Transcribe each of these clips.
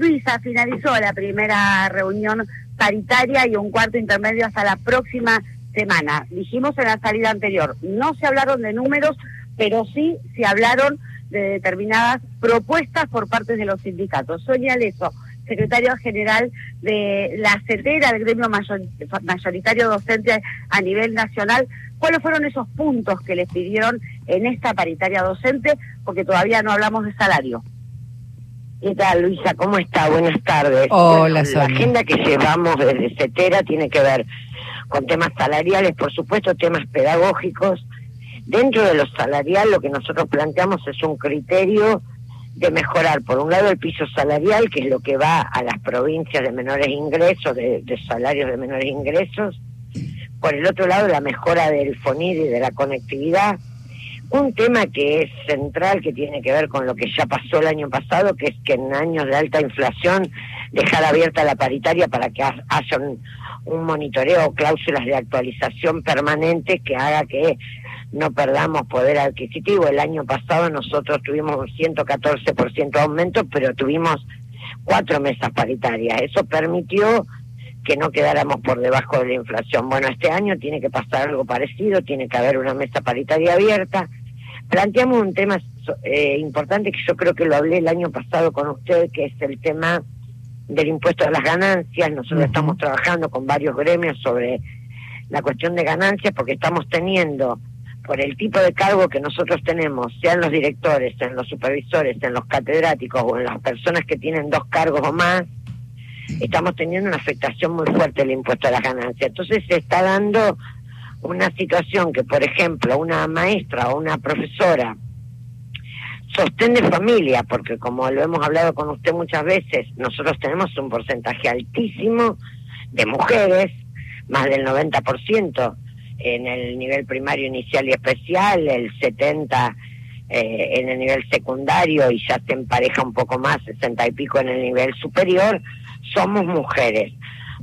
Luisa, finalizó la primera reunión paritaria y un cuarto intermedio hasta la próxima semana. Dijimos en la salida anterior, no se hablaron de números, pero sí se hablaron de determinadas propuestas por parte de los sindicatos. Sonia Leso, secretario general de la CETERA, del gremio mayoritario docente a nivel nacional, ¿cuáles fueron esos puntos que les pidieron en esta paritaria docente? Porque todavía no hablamos de salario. ¿Qué tal, Luisa? ¿Cómo está? Buenas tardes. Hola, La agenda que llevamos desde CETERA tiene que ver con temas salariales, por supuesto, temas pedagógicos. Dentro de lo salarial, lo que nosotros planteamos es un criterio de mejorar, por un lado, el piso salarial, que es lo que va a las provincias de menores ingresos, de, de salarios de menores ingresos. Por el otro lado, la mejora del FONID y de la conectividad un tema que es central, que tiene que ver con lo que ya pasó el año pasado, que es que en años de alta inflación dejar abierta la paritaria para que haya un, monitoreo o cláusulas de actualización permanente que haga que no perdamos poder adquisitivo. El año pasado nosotros tuvimos un 114% de aumento, pero tuvimos cuatro mesas paritarias. Eso permitió que no quedáramos por debajo de la inflación. Bueno, este año tiene que pasar algo parecido, tiene que haber una mesa paritaria abierta planteamos un tema eh, importante que yo creo que lo hablé el año pasado con usted, que es el tema del impuesto a las ganancias. Nosotros estamos trabajando con varios gremios sobre la cuestión de ganancias porque estamos teniendo, por el tipo de cargo que nosotros tenemos, sean los directores, en los supervisores, en los catedráticos o en las personas que tienen dos cargos o más, estamos teniendo una afectación muy fuerte del impuesto a las ganancias. Entonces se está dando una situación que, por ejemplo, una maestra o una profesora sostén familia, porque como lo hemos hablado con usted muchas veces, nosotros tenemos un porcentaje altísimo de mujeres, más del 90% en el nivel primario inicial y especial, el 70% eh, en el nivel secundario y ya se empareja un poco más, 60 y pico en el nivel superior, somos mujeres.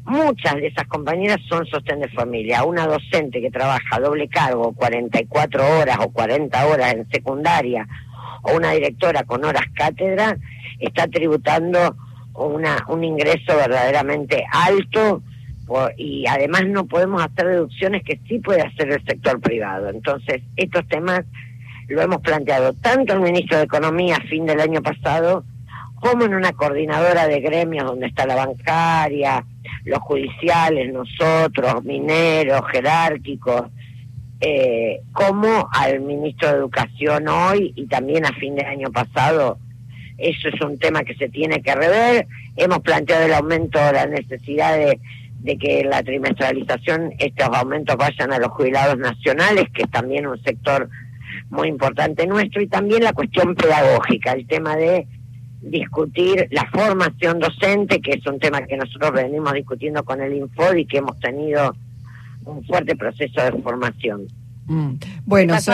Muchas de esas compañeras son sostén de familia. Una docente que trabaja doble cargo, 44 horas o 40 horas en secundaria, o una directora con horas cátedra, está tributando una, un ingreso verdaderamente alto y además no podemos hacer deducciones que sí puede hacer el sector privado. Entonces, estos temas lo hemos planteado tanto el ministro de Economía a fin del año pasado, como en una coordinadora de gremios donde está la bancaria, los judiciales, nosotros, mineros, jerárquicos, eh, como al ministro de Educación hoy y también a fin de año pasado. Eso es un tema que se tiene que rever. Hemos planteado el aumento, la necesidad de, de que la trimestralización, estos aumentos vayan a los jubilados nacionales, que es también un sector muy importante nuestro, y también la cuestión pedagógica, el tema de discutir la formación docente, que es un tema que nosotros venimos discutiendo con el Infod y que hemos tenido un fuerte proceso de formación. Mm. Bueno, sí.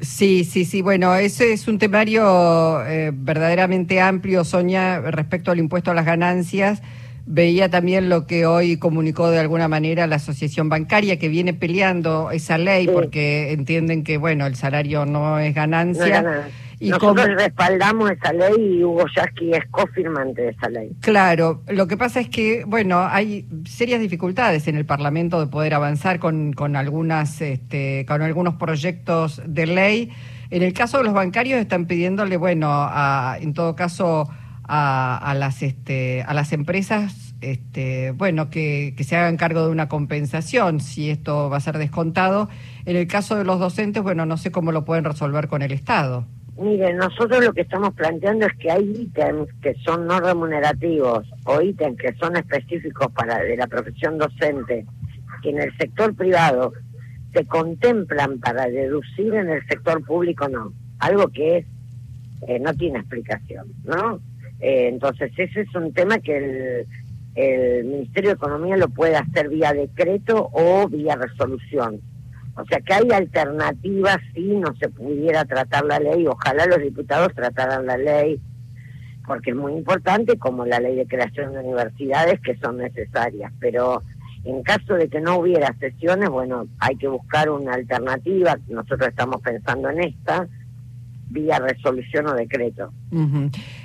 sí, sí, sí. Bueno, ese es un temario eh, verdaderamente amplio, Sonia, respecto al impuesto a las ganancias. Veía también lo que hoy comunicó de alguna manera la Asociación Bancaria, que viene peleando esa ley porque entienden que, bueno, el salario no es ganancia. No y Nosotros respaldamos esa ley y Hugo Yasky es cofirmante de esa ley. Claro, lo que pasa es que, bueno, hay serias dificultades en el Parlamento de poder avanzar con, con, algunas, este, con algunos proyectos de ley. En el caso de los bancarios están pidiéndole, bueno, a, en todo caso, a, a las, este, a las empresas este, bueno, que, que, se hagan cargo de una compensación, si esto va a ser descontado. En el caso de los docentes, bueno, no sé cómo lo pueden resolver con el Estado. Mire, nosotros lo que estamos planteando es que hay ítems que son no remunerativos o ítems que son específicos para de la profesión docente, que en el sector privado se contemplan para deducir en el sector público no. Algo que es eh, no tiene explicación, ¿no? Eh, entonces ese es un tema que el, el Ministerio de Economía lo puede hacer vía decreto o vía resolución o sea que hay alternativas si no se pudiera tratar la ley, ojalá los diputados trataran la ley, porque es muy importante, como la ley de creación de universidades que son necesarias, pero en caso de que no hubiera sesiones, bueno, hay que buscar una alternativa, nosotros estamos pensando en esta, vía resolución o decreto.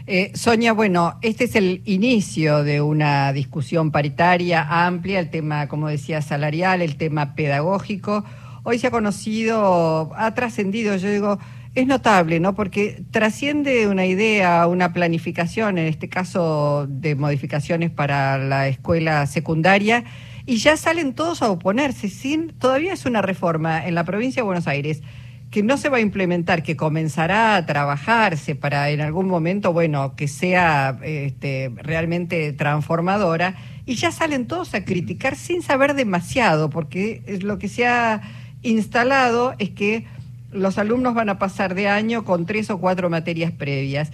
eh, Sonia, bueno, este es el inicio de una discusión paritaria amplia, el tema, como decía, salarial, el tema pedagógico. Hoy se ha conocido, ha trascendido, yo digo, es notable, ¿no? Porque trasciende una idea, una planificación, en este caso de modificaciones para la escuela secundaria, y ya salen todos a oponerse. Sin, todavía es una reforma en la provincia de Buenos Aires que no se va a implementar, que comenzará a trabajarse para en algún momento, bueno, que sea este, realmente transformadora, y ya salen todos a criticar sin saber demasiado, porque es lo que se ha instalado es que los alumnos van a pasar de año con tres o cuatro materias previas.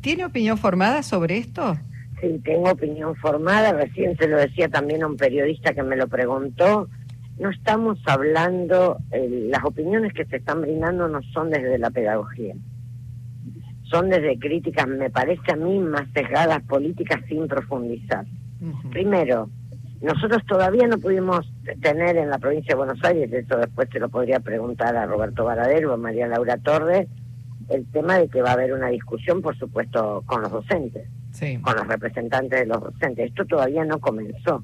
¿Tiene opinión formada sobre esto? Sí, tengo opinión formada. Recién se lo decía también a un periodista que me lo preguntó. No estamos hablando, eh, las opiniones que se están brindando no son desde la pedagogía. Son desde críticas, me parece a mí, más sesgadas políticas sin profundizar. Primero, nosotros todavía no pudimos tener en la provincia de Buenos Aires, eso después se lo podría preguntar a Roberto Varadero o a María Laura Torres, el tema de que va a haber una discusión, por supuesto, con los docentes, con los representantes de los docentes. Esto todavía no comenzó.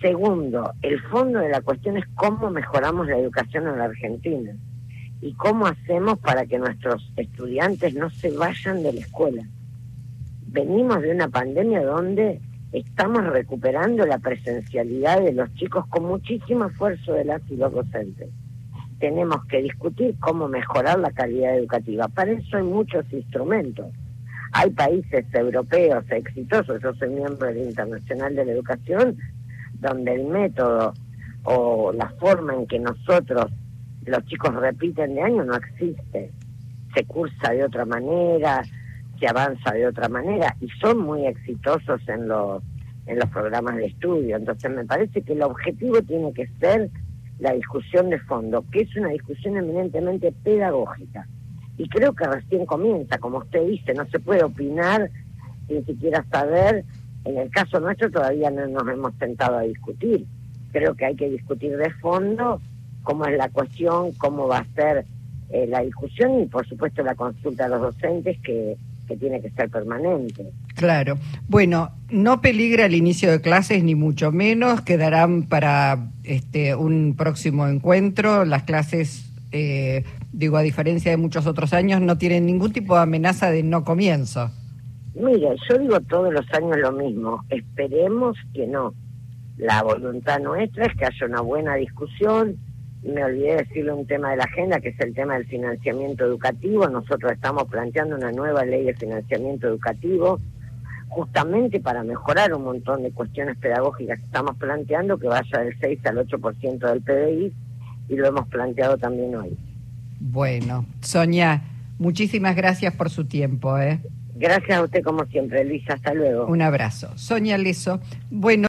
Segundo, el fondo de la cuestión es cómo mejoramos la educación en la Argentina y cómo hacemos para que nuestros estudiantes no se vayan de la escuela. Venimos de una pandemia donde estamos recuperando la presencialidad de los chicos con muchísimo esfuerzo de las y los docentes. Tenemos que discutir cómo mejorar la calidad educativa. Para eso hay muchos instrumentos. Hay países europeos exitosos, yo soy miembro del Internacional de la Educación, donde el método o la forma en que nosotros, los chicos repiten de año, no existe. Se cursa de otra manera, se avanza de otra manera y son muy exitosos en los en los programas de estudio. Entonces me parece que el objetivo tiene que ser la discusión de fondo, que es una discusión eminentemente pedagógica. Y creo que recién comienza, como usted dice, no se puede opinar sin siquiera saber. En el caso nuestro todavía no nos hemos sentado a discutir. Creo que hay que discutir de fondo cómo es la cuestión, cómo va a ser eh, la discusión y por supuesto la consulta a los docentes que que tiene que ser permanente. Claro. Bueno, no peligra el inicio de clases ni mucho menos, quedarán para este un próximo encuentro. Las clases, eh, digo, a diferencia de muchos otros años, no tienen ningún tipo de amenaza de no comienzo. Mire, yo digo todos los años lo mismo, esperemos que no. La voluntad nuestra es que haya una buena discusión, me olvidé decirle un tema de la agenda, que es el tema del financiamiento educativo. Nosotros estamos planteando una nueva ley de financiamiento educativo, justamente para mejorar un montón de cuestiones pedagógicas que estamos planteando, que vaya del 6 al 8% del PDI, y lo hemos planteado también hoy. Bueno, Sonia, muchísimas gracias por su tiempo. ¿eh? Gracias a usted como siempre, Luisa. Hasta luego. Un abrazo. Sonia Leso. Bueno.